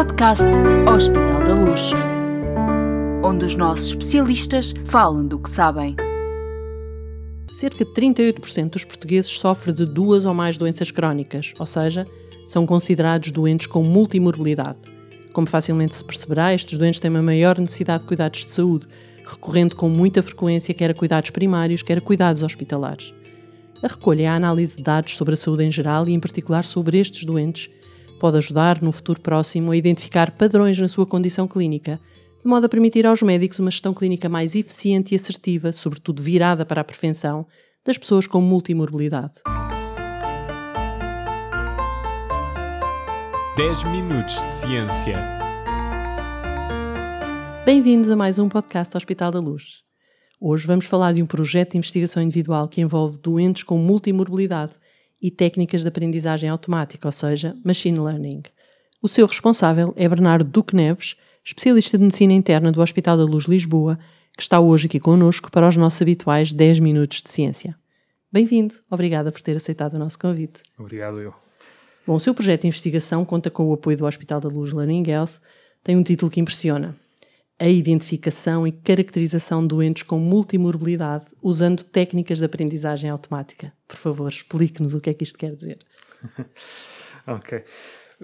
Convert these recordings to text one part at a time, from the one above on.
podcast Hospital da Luz, onde os nossos especialistas falam do que sabem. Cerca de 38% dos portugueses sofrem de duas ou mais doenças crónicas, ou seja, são considerados doentes com multimorbilidade. Como facilmente se perceberá, estes doentes têm uma maior necessidade de cuidados de saúde, recorrendo com muita frequência quer a cuidados primários, quer a cuidados hospitalares. A recolha e a análise de dados sobre a saúde em geral e, em particular, sobre estes doentes pode ajudar, no futuro próximo, a identificar padrões na sua condição clínica, de modo a permitir aos médicos uma gestão clínica mais eficiente e assertiva, sobretudo virada para a prevenção, das pessoas com multimorbilidade. 10 minutos de ciência. Bem-vindos a mais um podcast Hospital da Luz. Hoje vamos falar de um projeto de investigação individual que envolve doentes com multimorbilidade e técnicas de aprendizagem automática, ou seja, machine learning. O seu responsável é Bernardo Duque Neves, especialista de medicina interna do Hospital da Luz Lisboa, que está hoje aqui connosco para os nossos habituais 10 minutos de ciência. Bem-vindo, obrigada por ter aceitado o nosso convite. Obrigado eu. Bom, o seu projeto de investigação conta com o apoio do Hospital da Luz Learning Health, tem um título que impressiona a identificação e caracterização de doentes com multimorbilidade usando técnicas de aprendizagem automática. Por favor, explique-nos o que é que isto quer dizer. ok.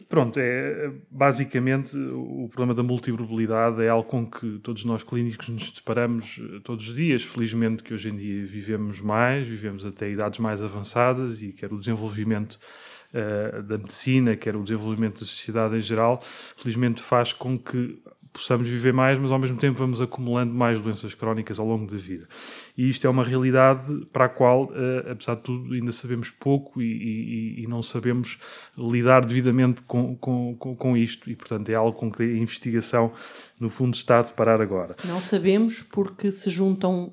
Pronto, é, basicamente o problema da multimorbilidade é algo com que todos nós clínicos nos deparamos eh, todos os dias. Felizmente que hoje em dia vivemos mais, vivemos até idades mais avançadas e quer o desenvolvimento uh, da medicina, quer o desenvolvimento da sociedade em geral, felizmente faz com que possamos viver mais, mas ao mesmo tempo vamos acumulando mais doenças crónicas ao longo da vida. E isto é uma realidade para a qual, uh, apesar de tudo, ainda sabemos pouco e, e, e não sabemos lidar devidamente com, com, com, com, isto. E, portanto, é algo com que a investigação, no fundo, está a deparar agora. Não sabemos porque se juntam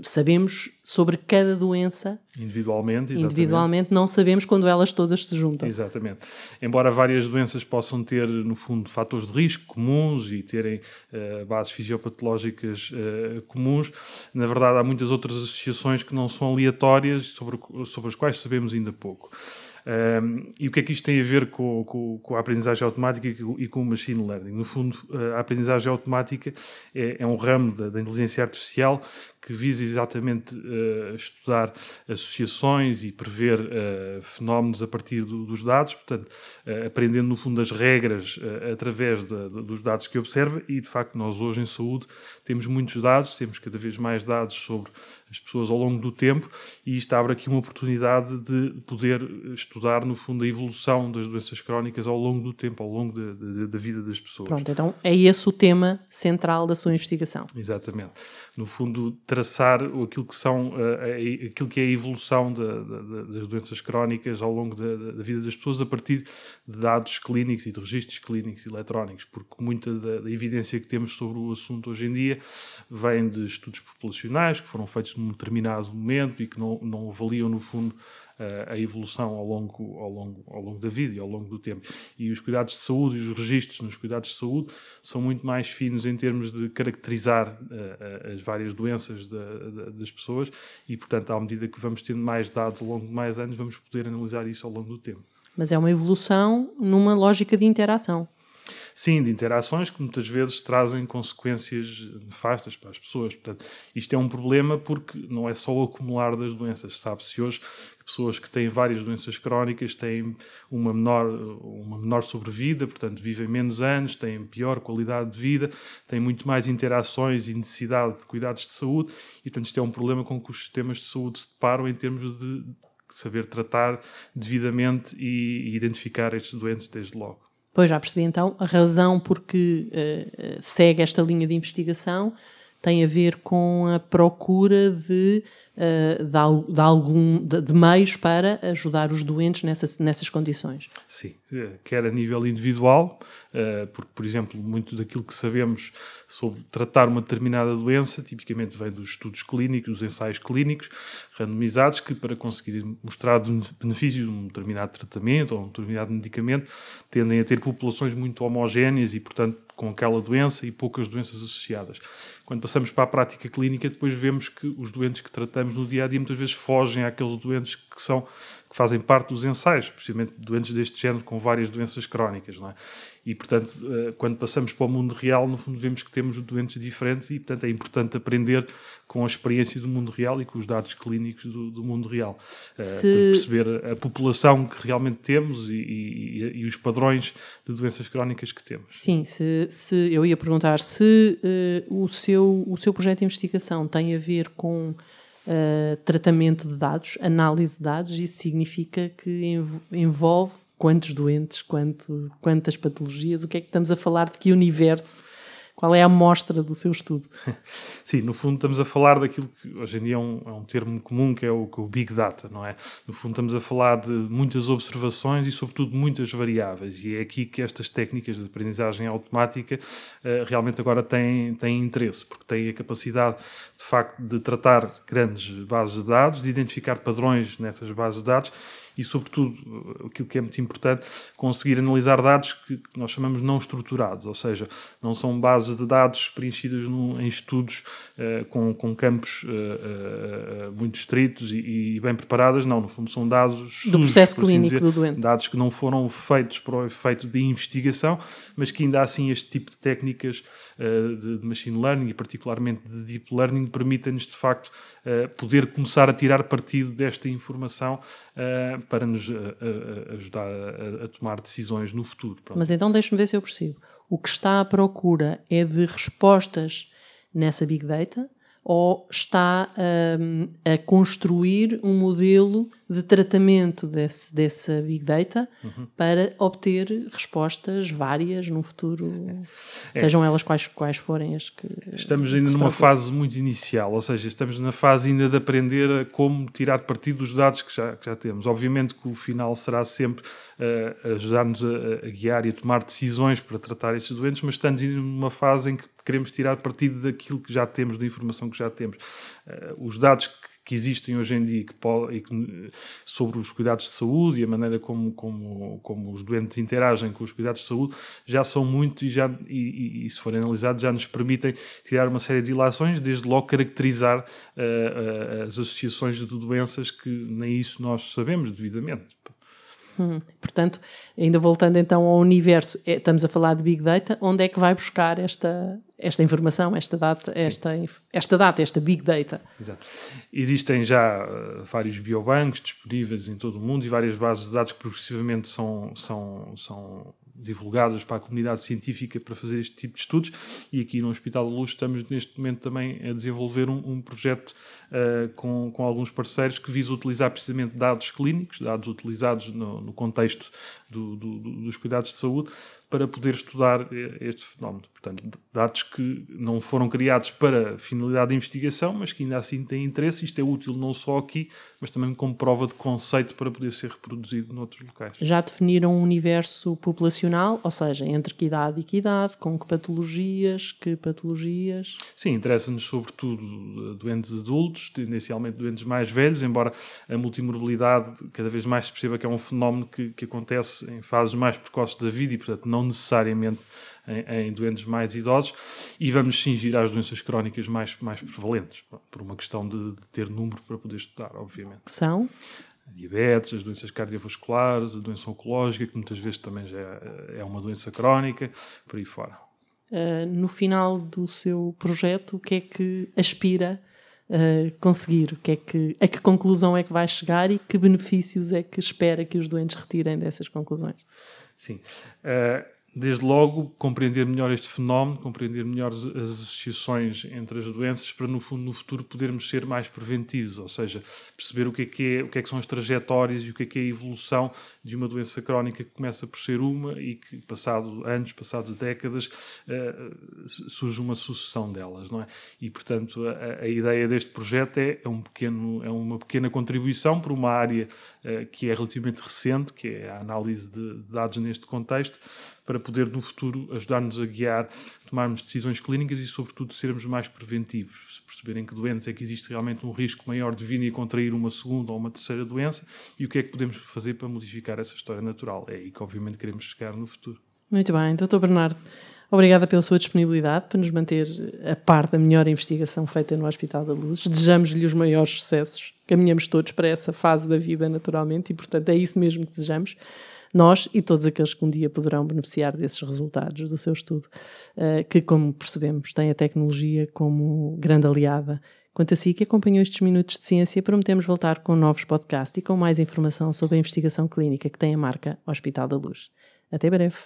sabemos sobre cada doença individualmente, exatamente. individualmente, não sabemos quando elas todas se juntam. Exatamente. Embora várias doenças possam ter, no fundo, fatores de risco comuns e terem uh, bases fisiopatológicas uh, comuns, na verdade há muitas outras associações que não são aleatórias, sobre, sobre as quais sabemos ainda pouco. Um, e o que é que isto tem a ver com, com, com a aprendizagem automática e com o machine learning? No fundo, a aprendizagem automática é, é um ramo da, da, inteligência artificial que visa exatamente uh, estudar associações e prever uh, fenómenos a partir do, dos dados, portanto, uh, aprendendo no fundo as regras através de, dos dados que observa e, de facto, nós hoje em saúde temos muitos dados, temos cada vez mais dados sobre as pessoas ao longo do tempo e isto abre aqui uma oportunidade de poder estudar, no fundo, a evolução das doenças crónicas ao longo do tempo, ao longo da vida das pessoas. Pronto, então é esse o tema central da sua investigação. Exatamente. No fundo, traçar aquilo que, são, uh, aquilo que é a evolução das doenças crónicas ao longo da, da, vida das pessoas a partir de dados clínicos e de registros clínicos eletrónicos, porque muita da, da evidência que temos sobre o assunto hoje em dia vem de estudos populacionais que foram feitos num determinado momento e que não, não avaliam, no fundo, a evolução ao longo, ao, longo, ao longo da vida e ao longo do tempo. E os cuidados de saúde e os registros nos cuidados de saúde são muito mais finos em termos de caracterizar uh, as várias doenças das pessoas e, portanto, à medida que vamos tendo mais dados ao longo de mais anos, vamos poder analisar isso ao longo do tempo. Mas é uma evolução numa lógica de interação. Sim, de interações que muitas vezes trazem consequências nefastas para as pessoas. Portanto, isto é um problema porque não é só o acumular das doenças. Sabe-se hoje que pessoas que têm várias doenças crónicas têm uma menor, uma menor sobrevida, portanto, vivem menos anos, têm pior qualidade de vida, têm muito mais interações e necessidade de cuidados de saúde. E, portanto, isto é um problema com que os sistemas de saúde se deparam em termos de saber tratar devidamente e identificar estes doentes desde logo. Pois já percebi então, a razão por que uh, segue esta linha de investigação tem a ver com a procura de, uh, de, de, algum, de, meios para ajudar os doentes nessas, nessas condições. Sim, eh, quer a nível individual, uh, porque, por exemplo, muito daquilo que sabemos sobre tratar uma determinada doença, tipicamente vem dos estudos clínicos, dos ensaios clínicos, randomizados, que para conseguir mostrar benefício de um determinado tratamento ou um determinado medicamento, tendem a ter populações muito homogéneas e, portanto, com aquela doença e poucas doenças associadas. Quando passamos para a prática clínica, depois vemos que os doentes que tratamos no dia a dia muitas vezes fogem àqueles doentes que são que fazem parte dos ensaios, precisamente doentes deste género com várias doenças crónicas. É? E, portanto, uh, quando passamos para o mundo real, no fundo, vemos que temos doentes diferentes e, portanto, é importante aprender com a experiência do mundo real e com os dados clínicos do, do mundo real. Uh, Se... Para perceber a população que realmente temos e, e, e, os padrões de doenças crónicas que temos. Sim, se, se eu ia perguntar se uh, o, seu, o seu projeto de investigação tem a ver com uh, tratamento de dados, análise de dados, isso significa que envolve quantos doentes, quanto, quantas patologias, o que é que estamos a falar, de que universo qual é a amostra do seu estudo? Sim, no fundo estamos a falar daquilo que hoje em dia é um, é um termo comum, que é o, é o, Big Data, não é? No fundo estamos a falar de muitas observações e, sobretudo, muitas variáveis. E é aqui que estas técnicas de aprendizagem automática uh, realmente agora têm, têm interesse, porque têm a capacidade, de facto, de tratar grandes bases de dados, de identificar padrões nessas bases de dados e, sobretudo, aquilo que é muito importante, conseguir analisar dados que, nós chamamos não estruturados, ou seja, não são bases de dados preenchidas no, em estudos uh, com, com, campos uh, uh, muito estritos e, e, bem preparadas, não, no fundo são dados do sujos, processo assim clínico dizer, do doente. Dados que não foram feitos para o efeito de investigação, mas que ainda assim este tipo de técnicas de, de, machine learning e particularmente de deep learning permitem-nos de facto poder começar a tirar partido desta informação para nos uh, uh, ajudar a, a, tomar decisões no futuro. Pronto. Mas então deixe-me ver se eu percebo. O que está à procura é de respostas nessa Big Data ou está um, a construir um modelo de tratamento desse, dessa Big Data uhum. para obter respostas várias no futuro, é. sejam elas quais, quais forem as que. Estamos ainda numa fase muito inicial, ou seja, estamos na fase ainda de aprender a como tirar partido dos dados que já, que já temos. Obviamente que o final será sempre uh, ajudar-nos a, a, guiar e a tomar decisões para tratar estes doentes, mas estamos ainda numa fase em que queremos tirar partido daquilo que já temos, da informação que já temos. Uh, os dados que que existem hoje em dia que pode, que, sobre os cuidados de saúde e a maneira como, como, como os doentes interagem com os cuidados de saúde já são muito e, já, e, e, e se forem analisados já nos permitem tirar uma série de ilações, desde logo caracterizar uh, uh, as associações de doenças que nem isso nós sabemos devidamente. Hum, portanto, ainda voltando então ao universo, é, estamos a falar de Big Data, onde é que vai buscar esta, esta informação, esta data, esta, esta data, esta Big Data? Exato. Existem já uh, vários biobancos disponíveis em todo o mundo e várias bases de dados que progressivamente são, são, são divulgadas para a comunidade científica para fazer este tipo de estudos. E aqui no Hospital da Luz estamos neste momento também a desenvolver um, um projeto uh, com, com alguns parceiros que visa utilizar precisamente dados clínicos, dados utilizados no, no contexto do, do, dos cuidados de saúde para poder estudar eh, este fenómeno. Portanto, dados que não foram criados para finalidade de investigação, mas que ainda assim têm interesse. Isto é útil não só aqui, mas também como prova de conceito para poder ser reproduzido noutros locais. Já definiram um universo populacional, ou seja, entre que idade e que idade, com que patologias, que patologias? Sim, interessa-nos sobretudo doentes adultos, tendencialmente doentes mais velhos, embora a multimorbilidade cada vez mais se perceba que é um fenómeno que, que acontece em fases mais precoces da vida e, portanto, não necessariamente em, em, doentes mais idosos, e vamos cingir às doenças crónicas mais, mais prevalentes, por uma questão de, de ter número para poder estudar, obviamente. São? A diabetes, as doenças cardiovasculares, a doença oncológica, que muitas vezes também já é, é uma doença crónica, por aí fora. Uh, no final do seu projeto, o que é que aspira a conseguir? O que é que, a que conclusão é que vai chegar e que benefícios é que espera que os doentes retirem dessas conclusões? Sim. Uh, desde logo, compreender melhor este fenómeno, compreender melhor as associações entre as doenças, para no fundo, no futuro, podermos ser mais preventivos, ou seja, perceber o que é que, é, o que, é que são as trajetórias e o que é que é a evolução de uma doença crónica que começa por ser uma e que, passado anos, passados décadas, uh, surge uma sucessão delas, não é? E, portanto, a, a ideia deste projeto é, é, um pequeno, é uma pequena contribuição para uma área uh, que é relativamente recente, que é a análise de, de dados neste contexto, para poder no futuro ajudar-nos a guiar, tomarmos decisões clínicas e, sobretudo, sermos mais preventivos. Se perceberem que doentes é que existe realmente um risco maior de vir a contrair uma segunda ou uma terceira doença e o que é que podemos fazer para modificar essa história natural. É aí que, obviamente, queremos chegar no futuro. Muito bem, doutor Bernardo. Obrigada pela sua disponibilidade para nos manter a par da melhor investigação feita no Hospital da Luz. Desejamos-lhe os maiores sucessos. Caminhamos todos para essa fase da vida, naturalmente, e portanto é isso mesmo que desejamos. Nós e todos aqueles que um dia poderão beneficiar desses resultados do seu estudo, eh, que, como percebemos, tem a tecnologia como grande aliada. Quanto a si que acompanhou estes minutos de ciência, prometemos voltar com novos podcasts e com mais informação sobre a investigação clínica que tem a marca Hospital da Luz. Até breve.